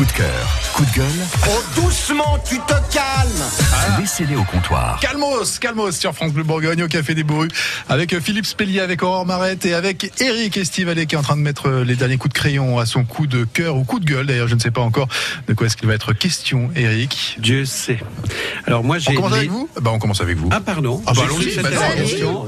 Coup de cœur, coup de gueule, Oh, doucement, tu te calmes laissez-les au comptoir. Calmos, Calmos sur France Bleu Bourgogne au Café des Bourrus avec Philippe Spellier, avec Aurore Marette et avec Eric Estivalet qui est en train de mettre les derniers coups de crayon à son coup de cœur ou coup de gueule. D'ailleurs, je ne sais pas encore de quoi est-ce qu'il va être question, Eric. Dieu sait. Alors moi j'ai On commence les- avec vous? Bah, on commence avec vous. Ah pardon. Ah bah, allons-y, bah.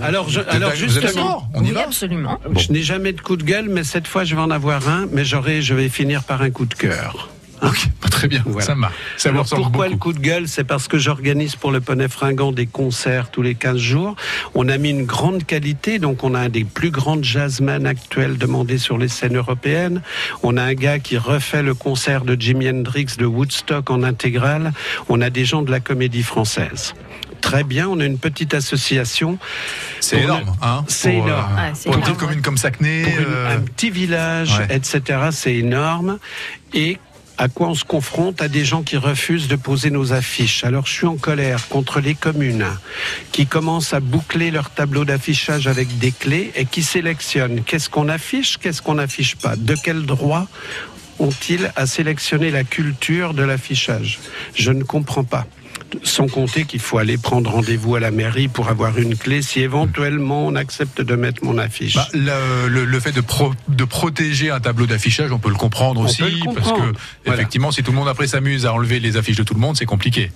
Alors, je, alors justement, On y oui, va? absolument. je n'ai jamais de coup de gueule, mais cette fois je vais en avoir un, mais j'aurai, je vais finir par un coup de cœur. Ok, bah, très bien, Voilà. ça marche. Ça Alors, pourquoi beaucoup. le coup de gueule? C'est parce que j'organise pour le Poney Fringant des concerts tous les 15 jours. On a mis une grande qualité, donc on a un des plus grands jazzmen actuels demandés sur les scènes européennes. On a un gars qui refait le concert de Jimi Hendrix de Woodstock en intégrale. On a des gens de la comédie française. Très bien, on a une petite association. C'est énorme, le- hein C'est euh, énorme. Ah, c'est Pour une petite commune comme pour une- euh, un petit village, ouais. etc. C'est énorme. Et à quoi on se confronte à des gens qui refusent de poser nos affiches. Alors je suis en colère contre les communes qui commencent à boucler leur tableau d'affichage avec des clés et qui sélectionnent qu'est-ce qu'on affiche, qu'est-ce qu'on n'affiche pas? De quel droit ont-ils à sélectionner la culture de l'affichage? Je ne comprends pas. Sans compter qu'il faut aller prendre rendez-vous à la mairie pour avoir une clé si éventuellement on accepte de mettre mon affiche. Bah, le, le- le fait de, pro- de protéger un tableau d'affichage, on peut le comprendre On aussi, parce que. Voilà. effectivement, si tout le monde après s'amuse à enlever les affiches de tout le monde, c'est compliqué.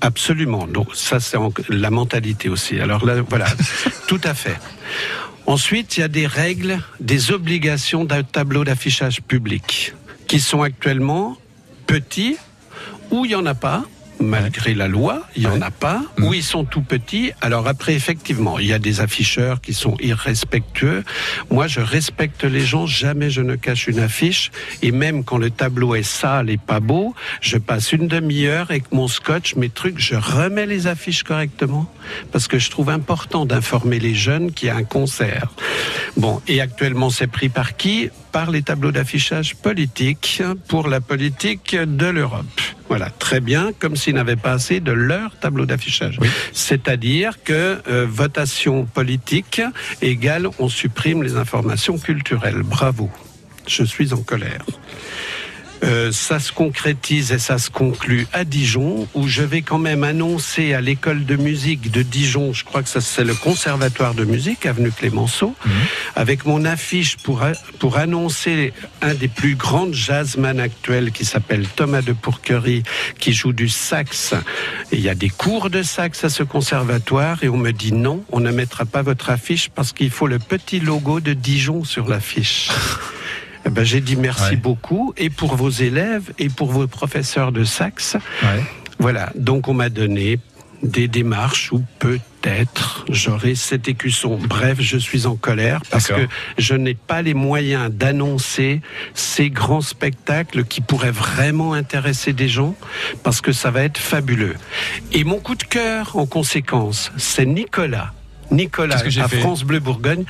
Absolument. Donc ça, c'est la mentalité aussi. Alors là, voilà, tout à fait. Ensuite, il y a des règles, des obligations d'un tableau d'affichage public qui sont actuellement petits ou il n'y en a pas. Malgré la loi, il n'y en a pas, Mhm. ou ils sont tout petits. Alors après, effectivement, il y a des afficheurs qui sont irrespectueux. Moi, je respecte les gens, jamais je ne cache une affiche. Et même quand le tableau est sale et pas beau, je passe une demi-heure avec mon scotch, mes trucs, je remets les affiches correctement. Parce que je trouve important d'informer les jeunes qu'il y a un concert. Bon, et actuellement, c'est pris par qui? Par les tableaux d'affichage politiques pour la politique de l'Europe. Voilà, très bien, comme s'ils n'avaient pas assez de leur tableau d'affichage. Oui. C'est-à-dire que euh, votation politique égale on supprime les informations culturelles. Bravo. Je suis en colère. Euh, ça se concrétise et ça se conclut à Dijon, où je vais quand même annoncer à l'école de musique de Dijon, je crois que ça c'est le conservatoire de musique, avenue Clémenceau, avec mon affiche pour, pour annoncer un des plus grands jazzman actuels qui s'appelle Thomas de Pourquerie, qui joue du sax. Et il y a des cours de sax à ce conservatoire et on me dit non, on ne mettra pas votre affiche parce qu'il faut le petit logo de Dijon sur l'affiche. Eh ben, j'ai dit merci Ouais. beaucoup et pour vos élèves et pour vos professeurs de sax. Voilà, donc on m'a donné des démarches où peut-être j'aurai cet écusson. Bref, je suis en colère parce que je n'ai pas les moyens d'annoncer ces grands spectacles qui pourraient vraiment intéresser des gens parce que ça va être fabuleux. Et mon coup de cœur, en conséquence, c'est Nicolas. Nicolas que à fait France Bleu Bourgogne.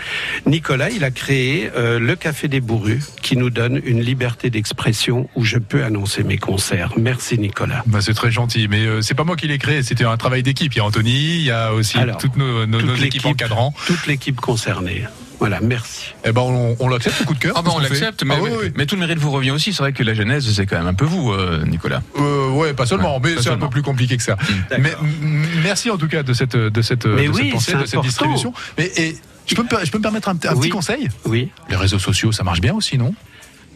Nicolas, il a créé euh, le Café des Bourrus qui nous donne une liberté d'expression où je peux annoncer mes concerts. Merci Nicolas. Bah, c'est très gentil, mais euh, c'est pas moi qui l'ai créé, c'était un travail d'équipe. Il y a Anthony, il y a aussi Alors, toutes nos, nos- toute nos équipes l'équipe. encadrants. Toute l'équipe concernée. Voilà, merci. Eh ben, on, on l'accepte, coup de cœur Ah ben on l'accepte, mais, Ah oui, oui. mais tout le mérite vous revient aussi. C'est vrai que la genèse, c'est quand même un peu vous, euh, Nicolas. Euh, ouais, pas seulement, Ouais, mais c'est un peu plus compliqué que ça. Mais D'accord. m- merci en tout cas de cette, de cette, Mais de cette pensée, de cette distribution. Mais et, je, peux me, je peux me permettre un, un Oui. petit conseil? Oui. Les réseaux sociaux, ça marche bien aussi, non?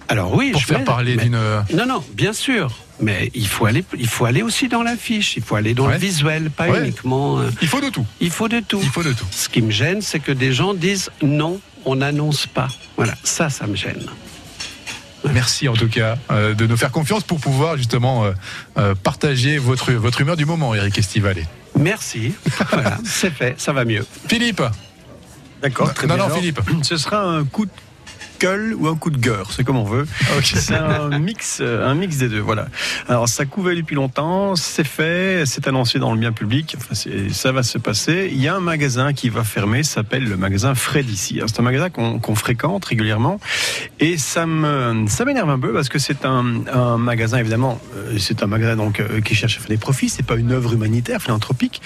Alors oui, Pour je faire vais- parler mais- d'une. euh, Non, non, bien sûr. Mais il faut aller, il faut aller aussi dans l'affiche. Il faut aller dans Ouais. le visuel, pas Ouais. uniquement. euh, Il faut de tout. il faut de tout. Il faut de tout. Ce qui me gêne, c'est que des gens disent non, on n'annonce pas. Voilà, ça, ça me gêne. Merci en tout cas euh, de nous faire confiance pour pouvoir justement euh, euh, partager votre, votre humeur du moment, Eric Estivalet. Merci. voilà, c'est fait, ça va mieux. Philippe D'accord, très Non, bien. non, Alors, Philippe. Ce sera un coup de gueule ou un coup de gueule, c'est comme on veut. C'est un mix, euh, un mix des deux. Voilà. Alors ça couvait depuis longtemps, c'est fait, c'est annoncé dans le bien public. Enfin, ça va se passer. Il y a un magasin qui va fermer, s'appelle le magasin Fred ici. C'est un magasin qu'on fréquente régulièrement et ça me ça m'énerve un peu parce que c'est un, un magasin évidemment, euh, c'est un magasin donc euh, qui cherche à faire des profits. C'est pas une œuvre humanitaire, philanthropique.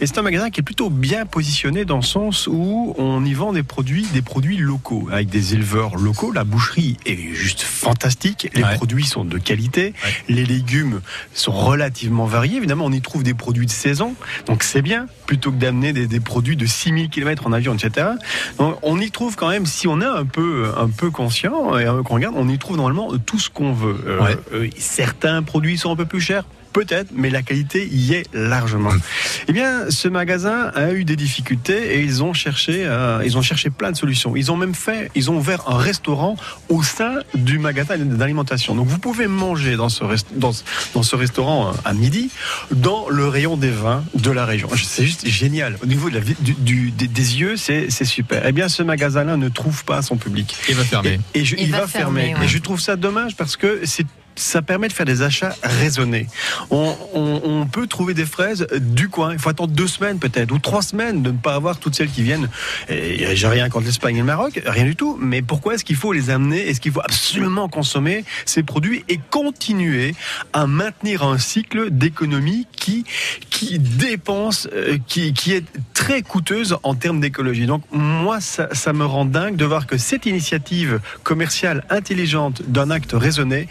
Et c'est un magasin qui est plutôt bien positionné dans le sens où on y vend des produits, des produits locaux, avec des éleveurs locaux. La boucherie est juste fantastique. Les Ouais. produits sont de qualité. Les légumes sont relativement variés. Évidemment, on y trouve des produits de saison. Donc c'est bien, plutôt que d'amener des, des produits de 6000 km en avion, etc. Donc on y trouve quand même, si on est un peu, un peu conscient et euh, qu'on regarde, on y trouve normalement tout ce qu'on veut. Euh, Ouais. euh, certains produits sont un peu plus chers. Peut-être, mais la qualité y est largement. Eh bien, ce magasin a eu des difficultés et ils ont cherché, euh, ils ont cherché plein de solutions. Ils ont même fait, ils ont ouvert un restaurant au sein du magasin d'alimentation. Donc, vous pouvez manger dans ce, rest- dans, ce- dans ce restaurant euh, à midi, dans le rayon des vins de la région. C'est juste génial. Au niveau de la, vi- du, du- des, des yeux, c'est c'est super. Eh bien, ce magasin-là ne trouve pas son public. Il va fermer. Et, et je- Il il, va va, fermer. fermer, ouais. Et je trouve ça dommage parce que c'est ça permet de faire des achats raisonnés. On, peut trouver des fraises du coin. Il faut attendre deux semaines peut-être ou trois semaines de ne pas avoir toutes celles qui viennent. J'ai rien contre l'Espagne et le Maroc, rien du tout. Mais pourquoi est-ce qu'il faut les amener? Est-ce qu'il faut absolument consommer ces produits et continuer à maintenir un cycle d'économie qui dépense, euh, qui, est très coûteuse en termes d'écologie? Donc moi, ça me rend dingue de voir que cette initiative commerciale intelligente d'un acte raisonné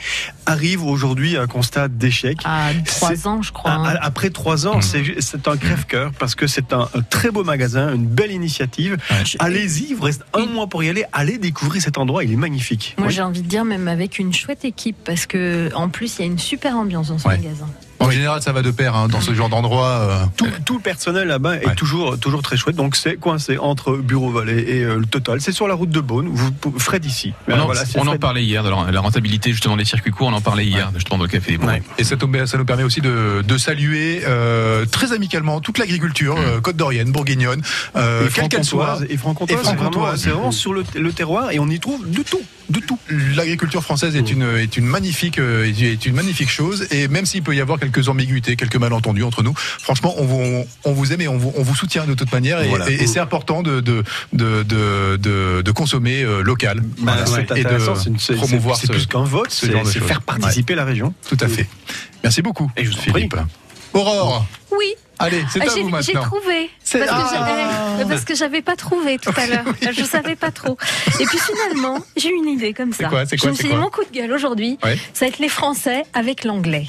arrive aujourd'hui à un constat d'échec. À trois ans, je crois. Hein. Après trois ans, c'est un crève-cœur parce que c'est un, un très beau magasin, une belle initiative. Allez-y, il vous reste un mois pour y aller. Allez découvrir cet endroit, il est magnifique. Moi, Oui. j'ai envie de dire, même avec une chouette équipe, parce que en plus, il y a une super ambiance dans ce Ouais. magasin. En général, ça va de pair hein, dans ce genre d'endroit. euh, Tout, tout le personnel là-bas est Ouais. toujours, toujours très chouette. Donc c'est coincé entre Bureau Vallée et euh, le Total. C'est sur la route de Beaune. Vous, vous- Fred ici. On, en, Voilà, c'est on en Fred. parlait hier de la, la rentabilité justement des circuits courts. On en parlait hier justement dans le café. Ouais. Et ça, nous permet aussi de, de saluer euh, très amicalement toute l'agriculture euh, côte d'Orienne, bourguignonne, euh, Et quelle qu'elle soit. Et franc-comtoise, Et c'est vraiment, franc-comtoise. c'est vraiment sur le, le terroir et on y trouve de tout. De tout. L'agriculture française est une, est une magnifique, euh, est une magnifique chose. Et même s'il peut y avoir quelques ambiguïtés, quelques malentendus entre nous, franchement, on vous, on vous aime et on vous, on vous soutient de toute manière. Et, Voilà. et- et c'est important de, de, de, de, de- de consommer euh, local. Bah, Voilà. c'est Et de intéressant. C'est promouvoir c'est ce- plus qu'un vote. ce C'est faire participer la région. Tout à fait. Merci beaucoup. Et je vous Philippe. Aurore, Oui, allez, c'est Ah, à j'ai vous j'ai maintenant. trouvé. C'est- Parce que Ah. j'avais- parce que j'avais pas trouvé tout à l'heure. Je savais pas trop. Et puis finalement, j'ai eu une idée comme ça. C'est quoi, quoi, je me suis dit, mon coup de gueule aujourd'hui, Ouais. ça va être les Français avec l'anglais.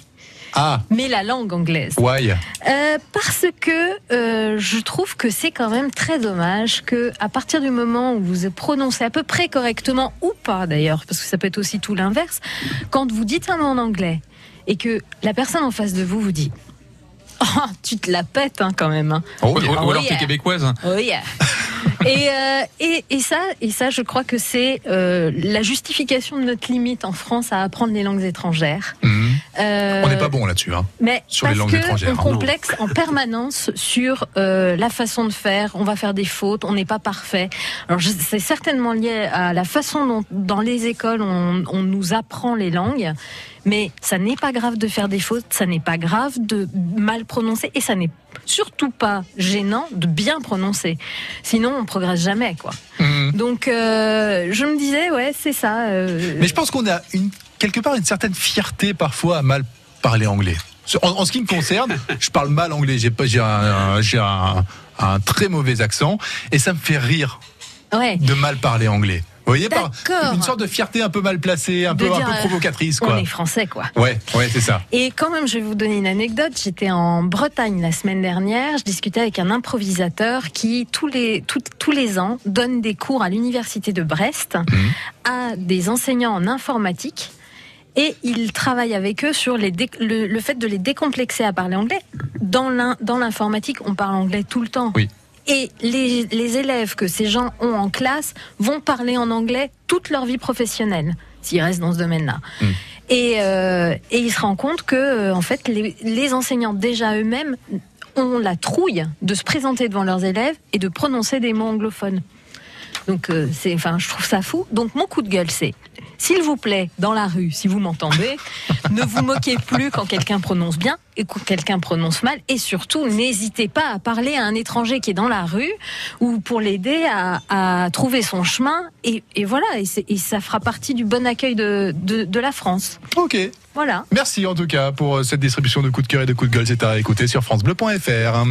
Ah, Mais la langue anglaise. why? Euh, parce que euh, je trouve que c'est quand même très dommage que à partir du moment où vous prononcez à peu près correctement ou pas d'ailleurs, parce que ça peut être aussi tout l'inverse, quand vous dites un mot en anglais et que la personne en face de vous vous dit Oh, tu te la pètes hein, quand même. hein. Oh, Ou, yeah. alors Oh, t'es yeah. québécoise. Oh yeah. et, euh, et, et ça, et ça, je crois que c'est euh, la justification de notre limite en France à apprendre les langues étrangères. Mhm. Euh, On n'est pas bon là-dessus. Hein. mais Sur les langues que étrangères, on hein, non. complexe en permanence sur euh, la façon de faire. On va faire des fautes. On n'est pas parfait. Alors c'est certainement lié à la façon dont dans les écoles on, on nous apprend les langues. Mais ça n'est pas grave de faire des fautes, ça n'est pas grave de mal prononcer et ça n'est surtout pas gênant de bien prononcer. Sinon, on progresse jamais, quoi. Mhm. Donc, euh, je me disais, ouais, c'est ça. euh, Mais je pense qu'on a une, quelque part une certaine fierté parfois à mal parler anglais. En, en ce qui me concerne, je parle mal anglais. J'ai pas, j'ai un, un, un très mauvais accent et ça me fait rire ouais. de mal parler anglais. Vous voyez, par D'accord. une sorte de fierté un peu mal placée, un De peu, un dire, peu euh, provocatrice, On quoi. est français, quoi. Ouais, ouais, c'est ça. Et quand même, je vais vous donner une anecdote. J'étais en Bretagne la semaine dernière. Je discutais avec un improvisateur qui, tous les, tout- tous les ans, donne des cours à l'université de Brest Mhm. à des enseignants en informatique. Et il travaille avec eux sur les le, le fait de les décomplexer à parler anglais. Dans l'in- dans l'informatique, on parle anglais tout le temps. Oui. Et les, les élèves que ces gens ont en classe vont parler en anglais toute leur vie professionnelle, s'ils restent dans ce domaine-là. Et, euh, et il se rend compte que, euh, en fait, les, les enseignants déjà eux-mêmes ont la trouille de se présenter devant leurs élèves et de prononcer des mots anglophones. Donc, euh, c'est, enfin, je trouve ça fou. Donc, mon coup de gueule, c'est, s'il vous plaît, dans la rue, si vous m'entendez, ne vous moquez plus quand quelqu'un prononce bien et quand quelqu'un prononce mal. Et surtout, n'hésitez pas à parler à un étranger qui est dans la rue ou pour l'aider à, à trouver son chemin. Et, et voilà, et, ça fera partie du bon accueil de, de, de la France. Ok. Voilà. Merci en tout cas pour euh, cette distribution de coups de cœur et de coups de gueule. C'est à écouter sur FranceBleu.fr.